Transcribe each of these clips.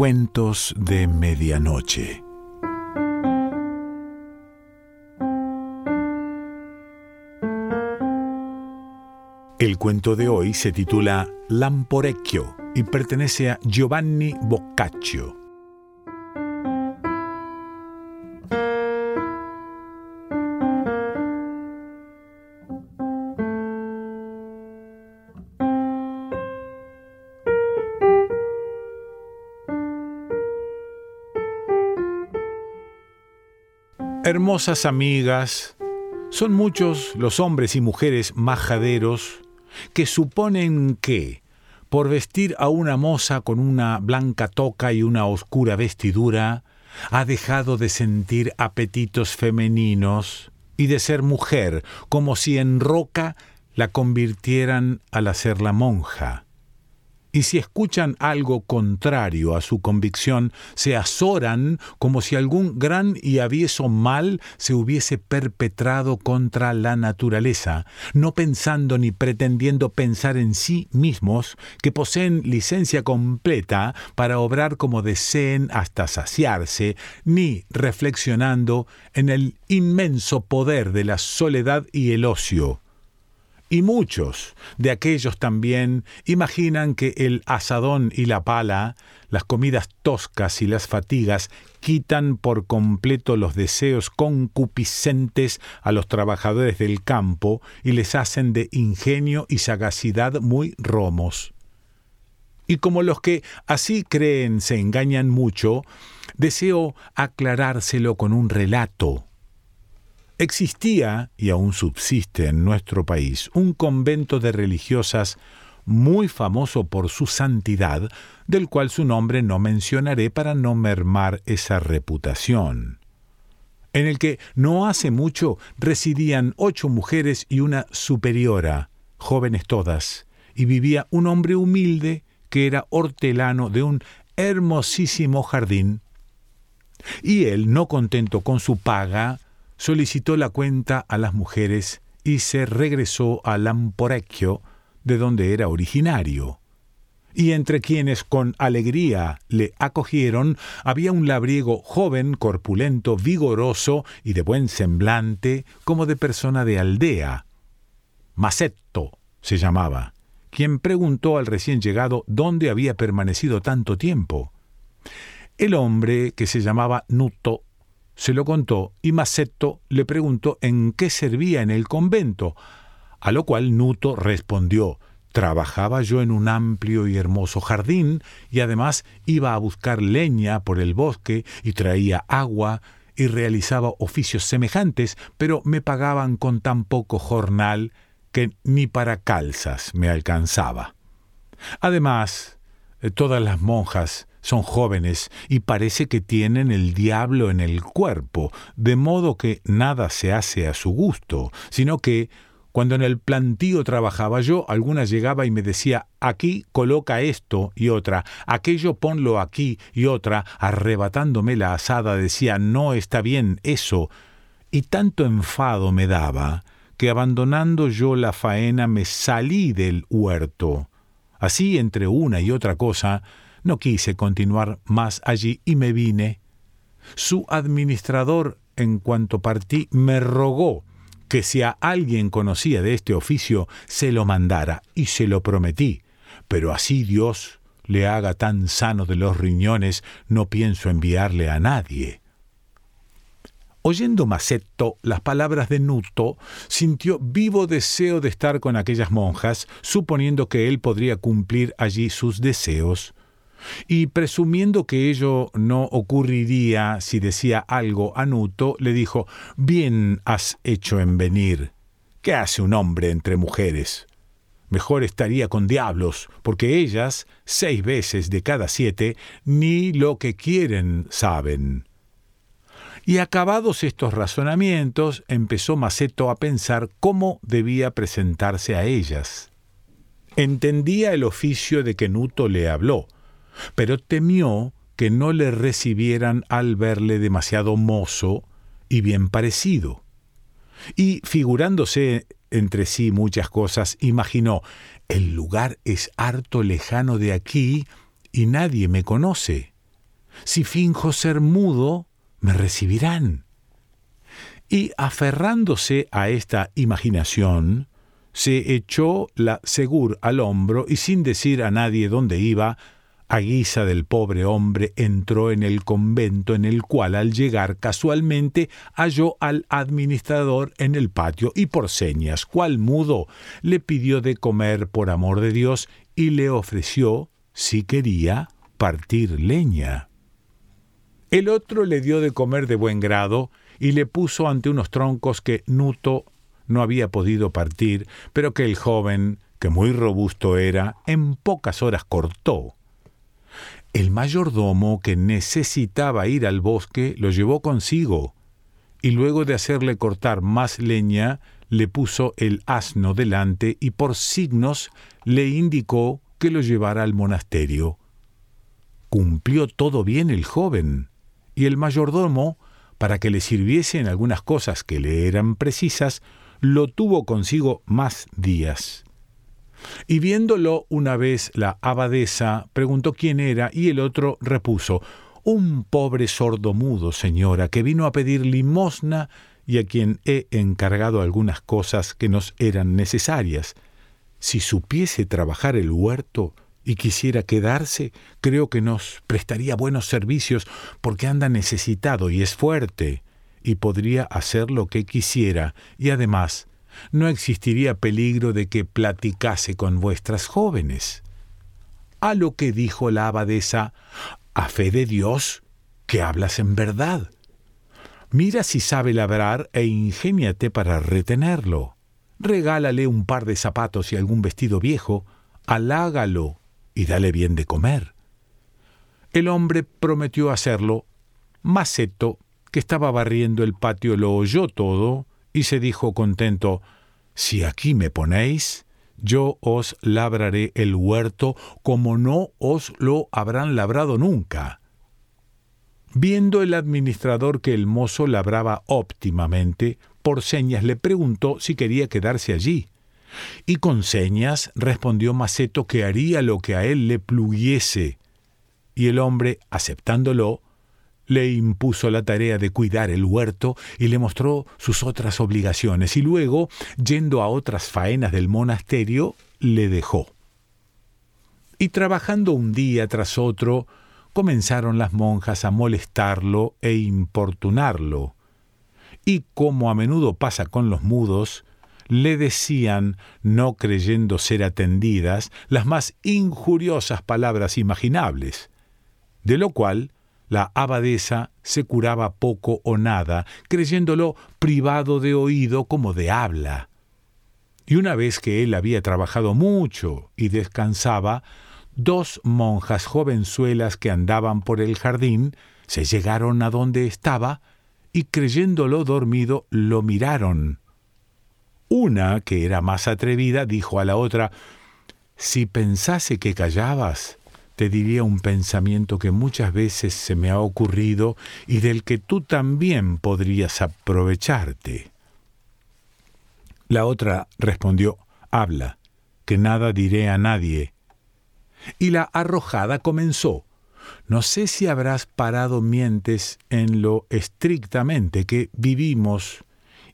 Cuentos de Medianoche. El cuento de hoy se titula Lamporecchio y pertenece a Giovanni Boccaccio. Hermosas amigas, son muchos los hombres y mujeres majaderos que suponen que, por vestir a una moza con una blanca toca y una oscura vestidura, ha dejado de sentir apetitos femeninos y de ser mujer, como si en roca la convirtieran al hacerla monja y si escuchan algo contrario a su convicción, se azoran como si algún gran y avieso mal se hubiese perpetrado contra la naturaleza, no pensando ni pretendiendo pensar en sí mismos, que poseen licencia completa para obrar como deseen hasta saciarse, ni reflexionando en el inmenso poder de la soledad y el ocio y muchos de aquellos también imaginan que el asadón y la pala, las comidas toscas y las fatigas quitan por completo los deseos concupiscentes a los trabajadores del campo y les hacen de ingenio y sagacidad muy romos. Y como los que así creen se engañan mucho, deseo aclarárselo con un relato Existía, y aún subsiste en nuestro país, un convento de religiosas muy famoso por su santidad, del cual su nombre no mencionaré para no mermar esa reputación, en el que no hace mucho residían ocho mujeres y una superiora, jóvenes todas, y vivía un hombre humilde que era hortelano de un hermosísimo jardín. Y él, no contento con su paga, solicitó la cuenta a las mujeres y se regresó a Lamporecchio, de donde era originario. Y entre quienes con alegría le acogieron había un labriego joven, corpulento, vigoroso y de buen semblante, como de persona de aldea. Masetto se llamaba, quien preguntó al recién llegado dónde había permanecido tanto tiempo. El hombre, que se llamaba Nuto, se lo contó y Masetto le preguntó en qué servía en el convento, a lo cual Nuto respondió Trabajaba yo en un amplio y hermoso jardín y además iba a buscar leña por el bosque y traía agua y realizaba oficios semejantes, pero me pagaban con tan poco jornal que ni para calzas me alcanzaba. Además, eh, todas las monjas son jóvenes y parece que tienen el diablo en el cuerpo, de modo que nada se hace a su gusto, sino que cuando en el plantío trabajaba yo, alguna llegaba y me decía, aquí coloca esto, y otra, aquello ponlo aquí, y otra, arrebatándome la asada, decía, no está bien eso, y tanto enfado me daba, que abandonando yo la faena me salí del huerto. Así, entre una y otra cosa, no quise continuar más allí y me vine. Su administrador, en cuanto partí, me rogó que si a alguien conocía de este oficio, se lo mandara, y se lo prometí. Pero así Dios le haga tan sano de los riñones, no pienso enviarle a nadie. Oyendo Masetto las palabras de Nuto, sintió vivo deseo de estar con aquellas monjas, suponiendo que él podría cumplir allí sus deseos. Y presumiendo que ello no ocurriría si decía algo a Nuto, le dijo Bien has hecho en venir. ¿Qué hace un hombre entre mujeres? Mejor estaría con diablos, porque ellas, seis veces de cada siete, ni lo que quieren saben. Y acabados estos razonamientos, empezó Maceto a pensar cómo debía presentarse a ellas. Entendía el oficio de que Nuto le habló, pero temió que no le recibieran al verle demasiado mozo y bien parecido. Y figurándose entre sí muchas cosas, imaginó el lugar es harto lejano de aquí y nadie me conoce. Si finjo ser mudo, me recibirán. Y aferrándose a esta imaginación, se echó la segur al hombro y sin decir a nadie dónde iba, a guisa del pobre hombre entró en el convento en el cual al llegar casualmente halló al administrador en el patio y por señas, cual mudo, le pidió de comer por amor de Dios y le ofreció, si quería, partir leña. El otro le dio de comer de buen grado y le puso ante unos troncos que Nuto no había podido partir, pero que el joven, que muy robusto era, en pocas horas cortó. El mayordomo, que necesitaba ir al bosque, lo llevó consigo, y luego de hacerle cortar más leña, le puso el asno delante y por signos le indicó que lo llevara al monasterio. Cumplió todo bien el joven, y el mayordomo, para que le sirviese en algunas cosas que le eran precisas, lo tuvo consigo más días. Y viéndolo una vez la abadesa, preguntó quién era, y el otro repuso Un pobre sordo mudo, señora, que vino a pedir limosna y a quien he encargado algunas cosas que nos eran necesarias. Si supiese trabajar el huerto y quisiera quedarse, creo que nos prestaría buenos servicios, porque anda necesitado y es fuerte, y podría hacer lo que quisiera, y además no existiría peligro de que platicase con vuestras jóvenes. A lo que dijo la abadesa, a fe de Dios, que hablas en verdad. Mira si sabe labrar e ingéniate para retenerlo. Regálale un par de zapatos y algún vestido viejo, halágalo y dale bien de comer. El hombre prometió hacerlo. Maceto, que estaba barriendo el patio, lo oyó todo y se dijo contento, Si aquí me ponéis, yo os labraré el huerto como no os lo habrán labrado nunca. Viendo el administrador que el mozo labraba óptimamente, por señas le preguntó si quería quedarse allí. Y con señas respondió Maceto que haría lo que a él le pluguiese. Y el hombre, aceptándolo, le impuso la tarea de cuidar el huerto y le mostró sus otras obligaciones, y luego, yendo a otras faenas del monasterio, le dejó. Y trabajando un día tras otro, comenzaron las monjas a molestarlo e importunarlo. Y como a menudo pasa con los mudos, le decían, no creyendo ser atendidas, las más injuriosas palabras imaginables, de lo cual la abadesa se curaba poco o nada, creyéndolo privado de oído como de habla. Y una vez que él había trabajado mucho y descansaba, dos monjas jovenzuelas que andaban por el jardín se llegaron a donde estaba y creyéndolo dormido lo miraron. Una, que era más atrevida, dijo a la otra Si pensase que callabas, te diría un pensamiento que muchas veces se me ha ocurrido y del que tú también podrías aprovecharte. La otra respondió, habla, que nada diré a nadie. Y la arrojada comenzó, no sé si habrás parado mientes en lo estrictamente que vivimos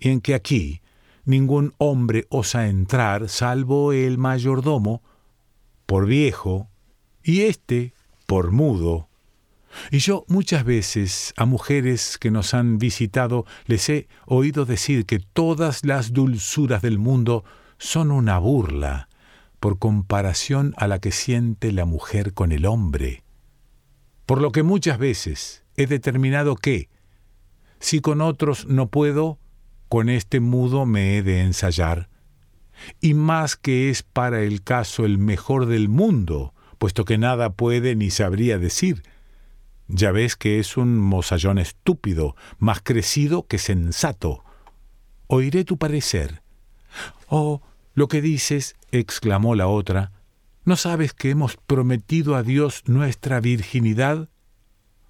y en que aquí ningún hombre osa entrar salvo el mayordomo, por viejo, y éste por mudo. Y yo muchas veces a mujeres que nos han visitado les he oído decir que todas las dulzuras del mundo son una burla por comparación a la que siente la mujer con el hombre. Por lo que muchas veces he determinado que, si con otros no puedo, con este mudo me he de ensayar. Y más que es para el caso el mejor del mundo, puesto que nada puede ni sabría decir. Ya ves que es un mozallón estúpido, más crecido que sensato. Oiré tu parecer. Oh, lo que dices, exclamó la otra, ¿no sabes que hemos prometido a Dios nuestra virginidad?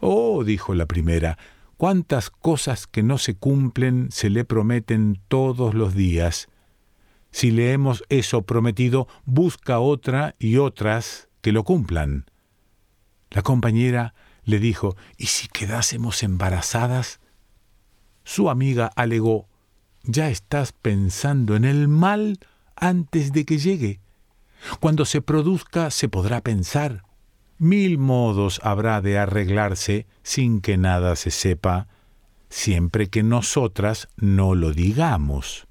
Oh, dijo la primera, cuántas cosas que no se cumplen se le prometen todos los días. Si le hemos eso prometido, busca otra y otras que lo cumplan. La compañera le dijo, ¿y si quedásemos embarazadas? Su amiga alegó, ya estás pensando en el mal antes de que llegue. Cuando se produzca se podrá pensar. Mil modos habrá de arreglarse sin que nada se sepa, siempre que nosotras no lo digamos.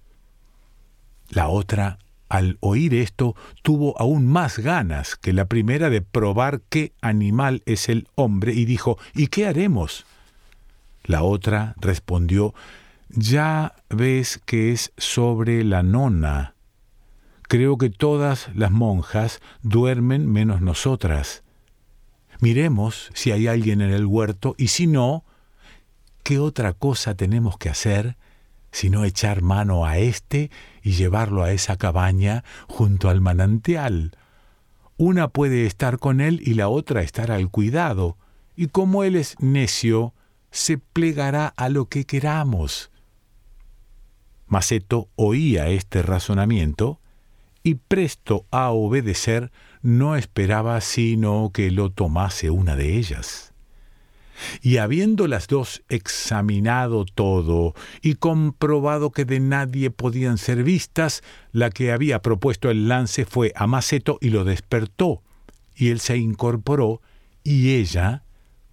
La otra, al oír esto, tuvo aún más ganas que la primera de probar qué animal es el hombre y dijo, ¿y qué haremos? La otra respondió, ya ves que es sobre la nona. Creo que todas las monjas duermen menos nosotras. Miremos si hay alguien en el huerto y si no, ¿qué otra cosa tenemos que hacer sino echar mano a éste y llevarlo a esa cabaña junto al manantial? Una puede estar con él y la otra estar al cuidado, y como él es necio, se plegará a lo que queramos. Maceto oía este razonamiento y presto a obedecer no esperaba sino que lo tomase una de ellas. Y habiendo las dos examinado todo y comprobado que de nadie podían ser vistas, la que había propuesto el lance fue a Maceto y lo despertó, y él se incorporó, y ella,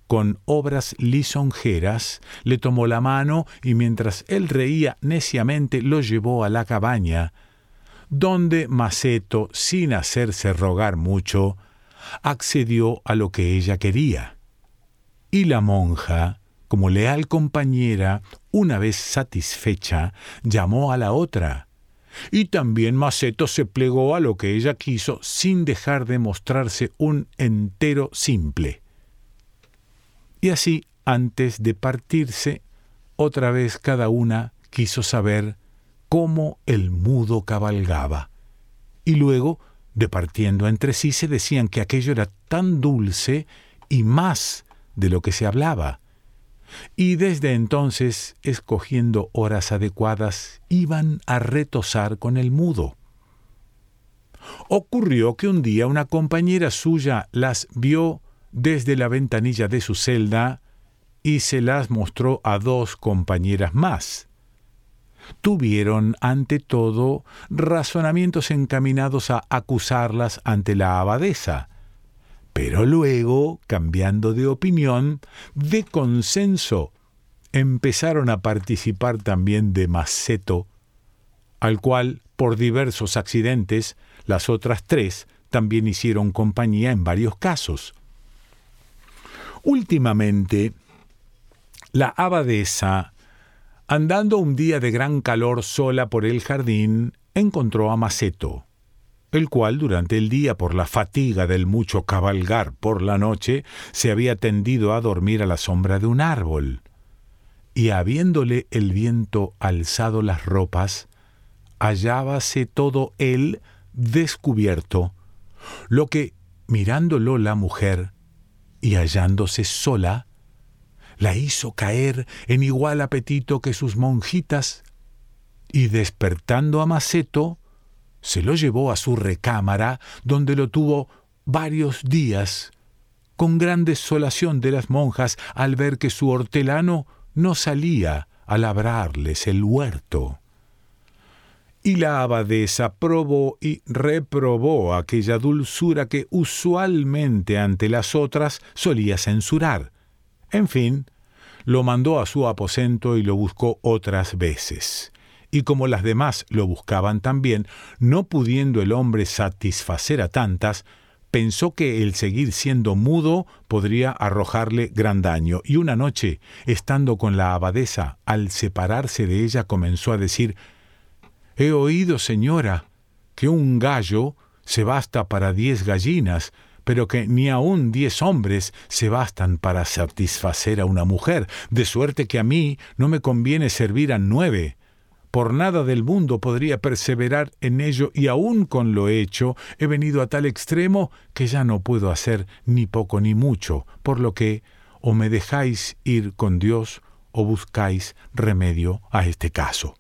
con obras lisonjeras, le tomó la mano y mientras él reía neciamente lo llevó a la cabaña, donde Maceto, sin hacerse rogar mucho, accedió a lo que ella quería. Y la monja, como leal compañera, una vez satisfecha, llamó a la otra. Y también Maceto se plegó a lo que ella quiso sin dejar de mostrarse un entero simple. Y así, antes de partirse, otra vez cada una quiso saber cómo el mudo cabalgaba. Y luego, departiendo entre sí, se decían que aquello era tan dulce y más de lo que se hablaba. Y desde entonces, escogiendo horas adecuadas, iban a retosar con el mudo. Ocurrió que un día una compañera suya las vio desde la ventanilla de su celda y se las mostró a dos compañeras más tuvieron ante todo razonamientos encaminados a acusarlas ante la abadesa, pero luego, cambiando de opinión, de consenso, empezaron a participar también de Maceto, al cual, por diversos accidentes, las otras tres también hicieron compañía en varios casos. Últimamente, la abadesa Andando un día de gran calor sola por el jardín, encontró a Maceto, el cual durante el día por la fatiga del mucho cabalgar por la noche se había tendido a dormir a la sombra de un árbol. Y habiéndole el viento alzado las ropas, hallábase todo él descubierto, lo que, mirándolo la mujer, y hallándose sola, la hizo caer en igual apetito que sus monjitas, y despertando a Maceto, se lo llevó a su recámara, donde lo tuvo varios días, con gran desolación de las monjas al ver que su hortelano no salía a labrarles el huerto. Y la abadesa probó y reprobó aquella dulzura que usualmente ante las otras solía censurar, en fin, lo mandó a su aposento y lo buscó otras veces. Y como las demás lo buscaban también, no pudiendo el hombre satisfacer a tantas, pensó que el seguir siendo mudo podría arrojarle gran daño, y una noche, estando con la abadesa, al separarse de ella, comenzó a decir He oído, señora, que un gallo se basta para diez gallinas, pero que ni aun diez hombres se bastan para satisfacer a una mujer, de suerte que a mí no me conviene servir a nueve. Por nada del mundo podría perseverar en ello y aun con lo hecho he venido a tal extremo que ya no puedo hacer ni poco ni mucho, por lo que o me dejáis ir con Dios o buscáis remedio a este caso.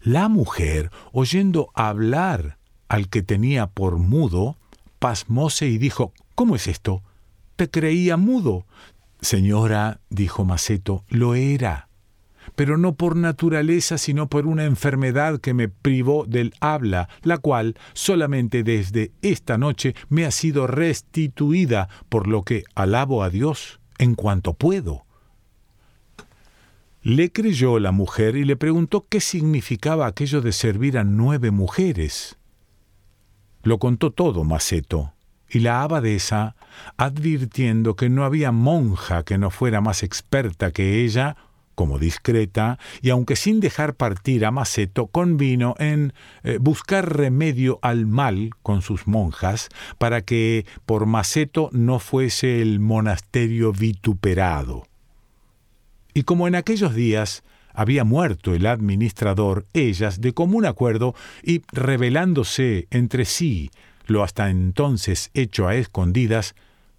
La mujer, oyendo hablar al que tenía por mudo, pasmóse y dijo, ¿Cómo es esto? te creía mudo. Señora, dijo Maceto, lo era, pero no por naturaleza, sino por una enfermedad que me privó del habla, la cual solamente desde esta noche me ha sido restituida, por lo que alabo a Dios en cuanto puedo. Le creyó la mujer y le preguntó qué significaba aquello de servir a nueve mujeres. Lo contó todo Maceto, y la abadesa, advirtiendo que no había monja que no fuera más experta que ella, como discreta, y aunque sin dejar partir a Maceto, convino en eh, buscar remedio al mal con sus monjas, para que por Maceto no fuese el monasterio vituperado. Y como en aquellos días había muerto el administrador, ellas, de común acuerdo, y revelándose entre sí lo hasta entonces hecho a escondidas,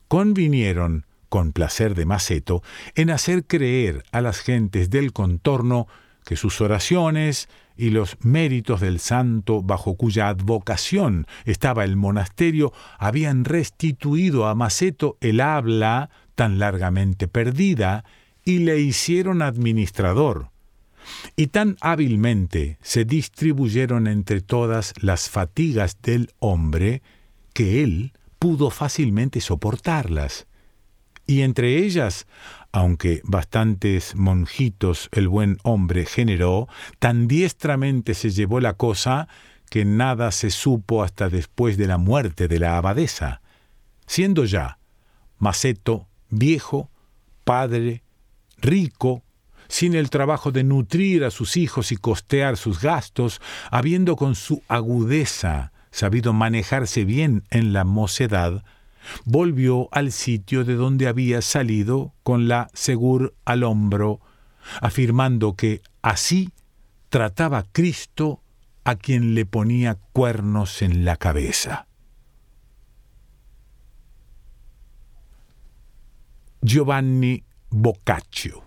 convinieron, con placer de Maceto, en hacer creer a las gentes del contorno que sus oraciones y los méritos del santo bajo cuya advocación estaba el monasterio habían restituido a Maceto el habla tan largamente perdida y le hicieron administrador. Y tan hábilmente se distribuyeron entre todas las fatigas del hombre que él pudo fácilmente soportarlas. Y entre ellas, aunque bastantes monjitos el buen hombre generó, tan diestramente se llevó la cosa que nada se supo hasta después de la muerte de la abadesa, siendo ya Maceto viejo, padre, rico, sin el trabajo de nutrir a sus hijos y costear sus gastos, habiendo con su agudeza sabido manejarse bien en la mocedad, volvió al sitio de donde había salido con la segur al hombro, afirmando que así trataba Cristo a quien le ponía cuernos en la cabeza. Giovanni Boccaccio.